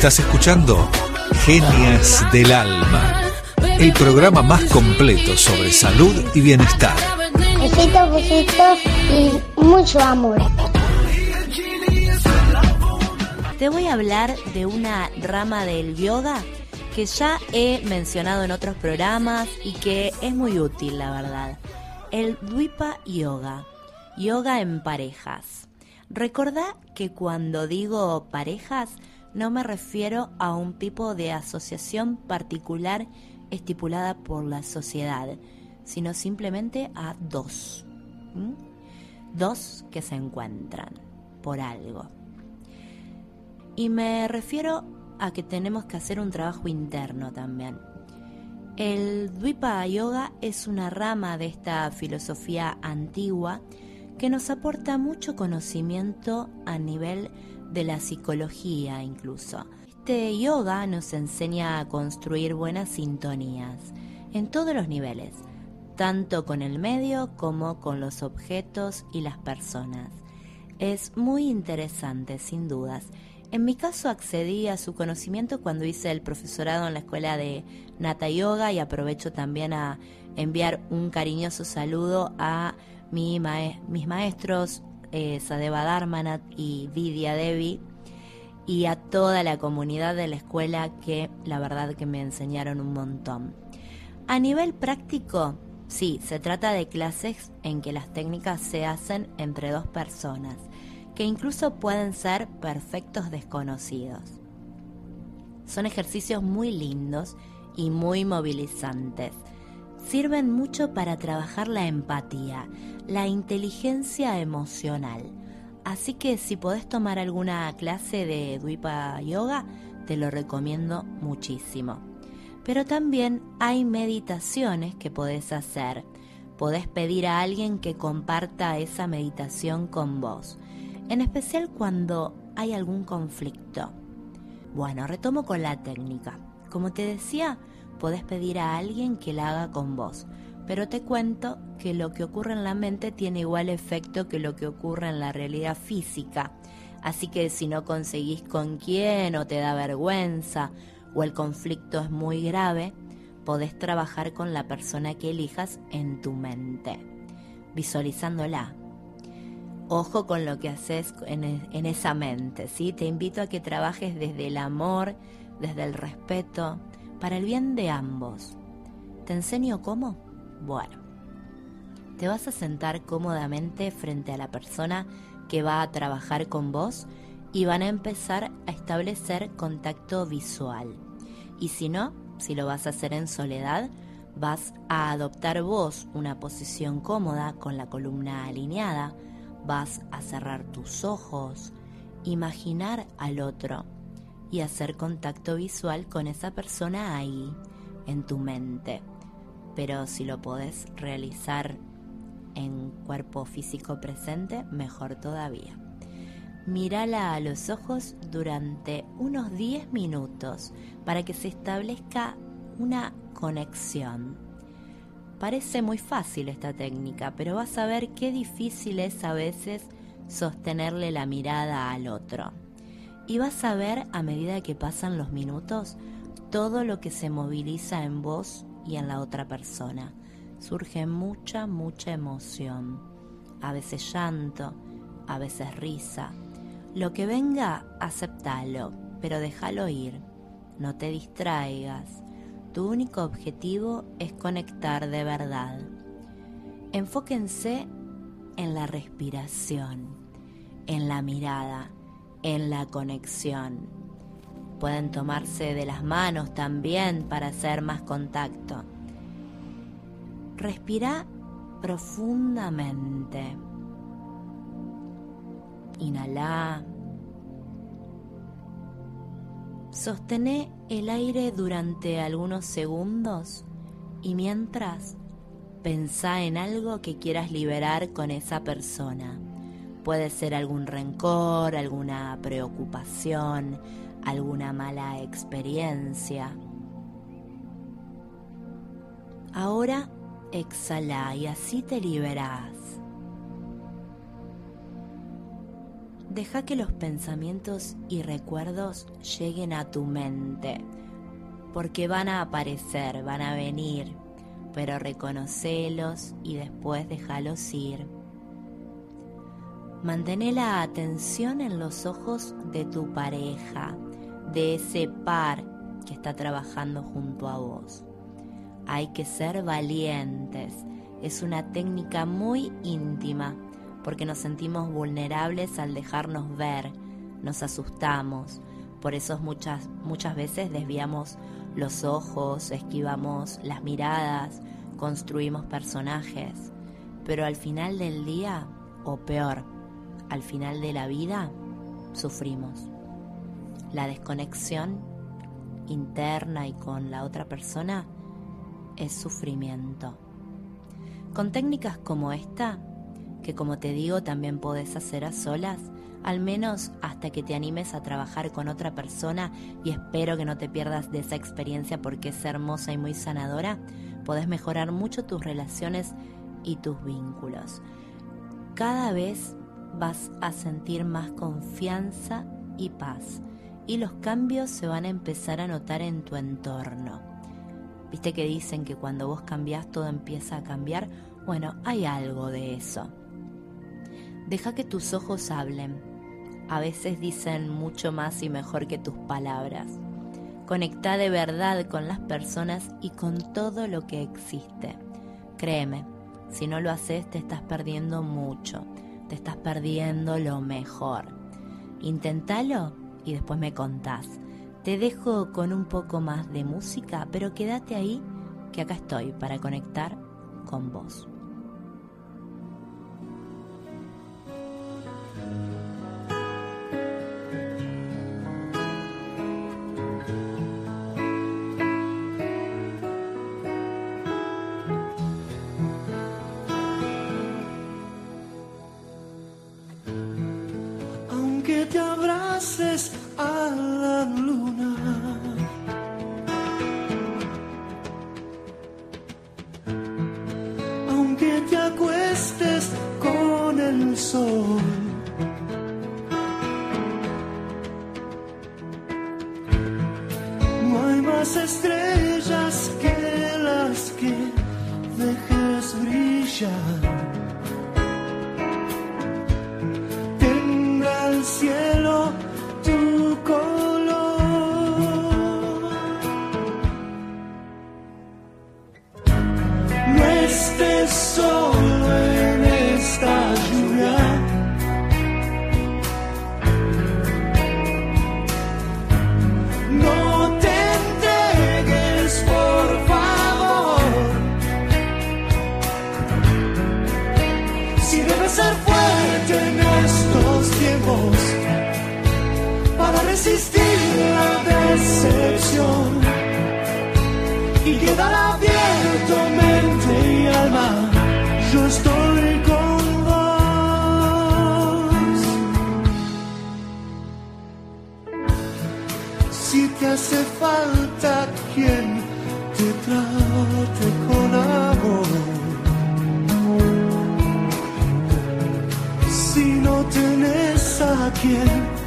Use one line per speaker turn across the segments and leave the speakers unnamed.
Estás escuchando Genias del Alma, el programa más completo sobre salud y bienestar.
Besitos, besitos y mucho amor.
Te voy a hablar de una rama del yoga que ya he mencionado en otros programas y que es muy útil, la verdad. El Dvipa Yoga, yoga en parejas. Recordá que cuando digo parejas no me refiero a un tipo de asociación particular estipulada por la sociedad, sino simplemente a dos. Dos que se encuentran por algo. Y me refiero a que tenemos que hacer un trabajo interno también. El Dvipa Yoga es una rama de esta filosofía antigua que nos aporta mucho conocimiento a nivel de la psicología incluso. Este yoga nos enseña a construir buenas sintonías en todos los niveles, tanto con el medio como con los objetos y las personas. Es muy interesante, sin dudas. En mi caso accedí a su conocimiento cuando hice el profesorado en la escuela de Nata Yoga y aprovecho también a enviar un cariñoso saludo a mis maestros eh, Sadeva Dharmanat y Vidya Devi y a toda la comunidad de la escuela que la verdad que me enseñaron un montón. A nivel práctico, sí, se trata de clases en que las técnicas se hacen entre dos personas, que incluso pueden ser perfectos desconocidos. Son ejercicios muy lindos y muy movilizantes sirven mucho para trabajar la empatía, la inteligencia emocional. Así que si podés tomar alguna clase de Dvipa Yoga, te lo recomiendo muchísimo. Pero también hay meditaciones que podés hacer. Podés pedir a alguien que comparta esa meditación con vos, en especial cuando hay algún conflicto. Bueno, retomo con la técnica. Como te decía, podés pedir a alguien que la haga con vos. Pero te cuento que lo que ocurre en la mente tiene igual efecto que lo que ocurre en la realidad física. Así que si no conseguís con quién o te da vergüenza o el conflicto es muy grave, podés trabajar con la persona que elijas en tu mente, visualizándola. Ojo con lo que haces en, en esa mente, ¿sí? Te invito a que trabajes desde el amor, desde el respeto, para el bien de ambos. ¿Te enseño cómo? Bueno, te vas a sentar cómodamente frente a la persona que va a trabajar con vos y van a empezar a establecer contacto visual. Y si no, si lo vas a hacer en soledad, vas a adoptar vos una posición cómoda con la columna alineada, vas a cerrar tus ojos, imaginar al otro y hacer contacto visual con esa persona ahí, en tu mente. Pero si lo podés realizar en cuerpo físico presente, mejor todavía. Mírala a los ojos durante unos 10 minutos para que se establezca una conexión. Parece muy fácil esta técnica, pero vas a ver qué difícil es a veces sostenerle la mirada al otro. Y vas a ver a medida que pasan los minutos todo lo que se moviliza en vos y en la otra persona. Surge mucha, mucha emoción. A veces llanto, a veces risa. Lo que venga, aceptalo, pero déjalo ir. No te distraigas. Tu único objetivo es conectar de verdad. Enfóquense en la respiración, en la mirada en la conexión. Pueden tomarse de las manos también para hacer más contacto. Respira profundamente. Inhala. Sostené el aire durante algunos segundos y mientras pensá en algo que quieras liberar con esa persona. Puede ser algún rencor, alguna preocupación, alguna mala experiencia. Ahora exhala y así te liberas. Deja que los pensamientos y recuerdos lleguen a tu mente, porque van a aparecer, van a venir, pero reconocelos y después déjalos ir. Mantén la atención en los ojos de tu pareja, de ese par que está trabajando junto a vos. Hay que ser valientes. Es una técnica muy íntima porque nos sentimos vulnerables al dejarnos ver, nos asustamos. Por eso muchas, muchas veces desviamos los ojos, esquivamos las miradas, construimos personajes. Pero al final del día, o peor, al final de la vida, sufrimos. La desconexión interna y con la otra persona es sufrimiento. Con técnicas como esta, que como te digo también podés hacer a solas, al menos hasta que te animes a trabajar con otra persona y espero que no te pierdas de esa experiencia porque es hermosa y muy sanadora, podés mejorar mucho tus relaciones y tus vínculos. Cada vez vas a sentir más confianza y paz y los cambios se van a empezar a notar en tu entorno. ¿Viste que dicen que cuando vos cambias todo empieza a cambiar? Bueno, hay algo de eso. Deja que tus ojos hablen. A veces dicen mucho más y mejor que tus palabras. Conecta de verdad con las personas y con todo lo que existe. Créeme, si no lo haces te estás perdiendo mucho te estás perdiendo lo mejor. Inténtalo y después me contás. Te dejo con un poco más de música, pero quédate ahí que acá estoy para conectar con vos.
Quien 天。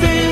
See.